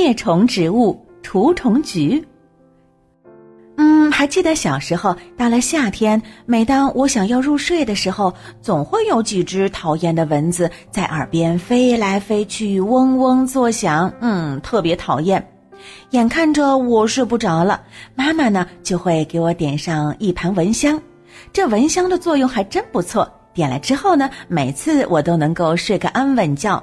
灭虫植物除虫菊。嗯，还记得小时候，到了夏天，每当我想要入睡的时候，总会有几只讨厌的蚊子在耳边飞来飞去，嗡嗡作响。嗯，特别讨厌。眼看着我睡不着了，妈妈呢就会给我点上一盘蚊香。这蚊香的作用还真不错，点了之后呢，每次我都能够睡个安稳觉。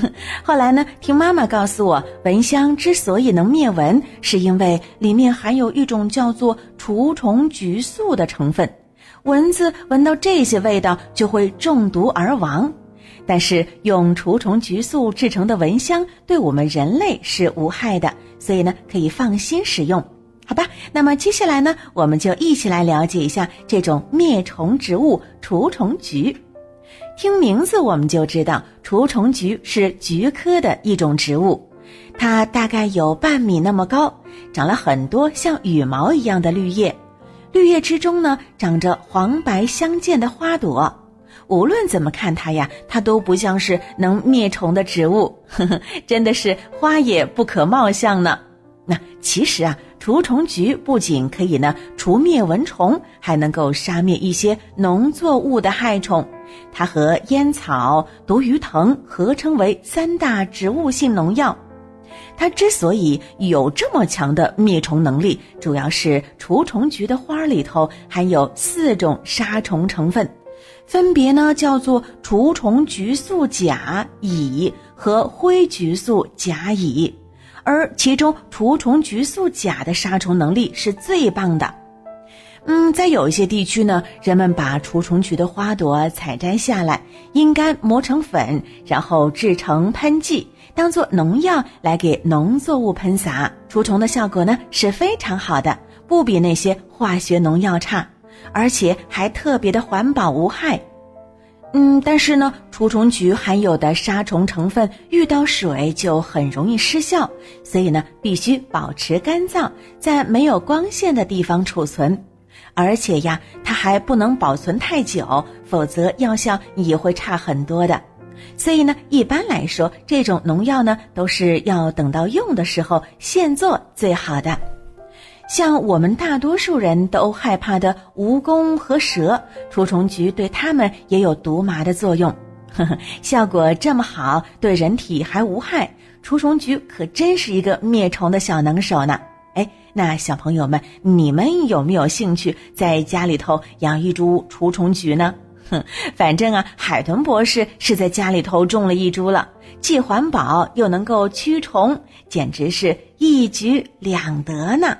后来呢，听妈妈告诉我，蚊香之所以能灭蚊，是因为里面含有一种叫做除虫菊素的成分，蚊子闻到这些味道就会中毒而亡。但是用除虫菊素制成的蚊香对我们人类是无害的，所以呢，可以放心使用。好吧，那么接下来呢，我们就一起来了解一下这种灭虫植物除虫菊。听名字我们就知道，除虫菊是菊科的一种植物，它大概有半米那么高，长了很多像羽毛一样的绿叶，绿叶之中呢长着黄白相间的花朵。无论怎么看它呀，它都不像是能灭虫的植物，呵呵，真的是花也不可貌相呢。那其实啊，除虫菊不仅可以呢除灭蚊虫，还能够杀灭一些农作物的害虫。它和烟草、毒鱼藤合称为三大植物性农药。它之所以有这么强的灭虫能力，主要是除虫菊的花里头含有四种杀虫成分，分别呢叫做除虫菊素甲乙和灰菊素甲乙。而其中除虫菊素甲的杀虫能力是最棒的。嗯，在有一些地区呢，人们把除虫菊的花朵采摘下来，阴干磨成粉，然后制成喷剂，当做农药来给农作物喷洒，除虫的效果呢是非常好的，不比那些化学农药差，而且还特别的环保无害。嗯，但是呢，除虫菊含有的杀虫成分遇到水就很容易失效，所以呢，必须保持干燥，在没有光线的地方储存，而且呀，它还不能保存太久，否则药效也会差很多的。所以呢，一般来说，这种农药呢，都是要等到用的时候现做最好的。像我们大多数人都害怕的蜈蚣和蛇，除虫菊对它们也有毒麻的作用，呵呵，效果这么好，对人体还无害，除虫菊可真是一个灭虫的小能手呢。那小朋友们，你们有没有兴趣在家里头养一株除虫菊呢？哼，反正啊，海豚博士是在家里头种了一株了，既环保又能够驱虫，简直是一举两得呢。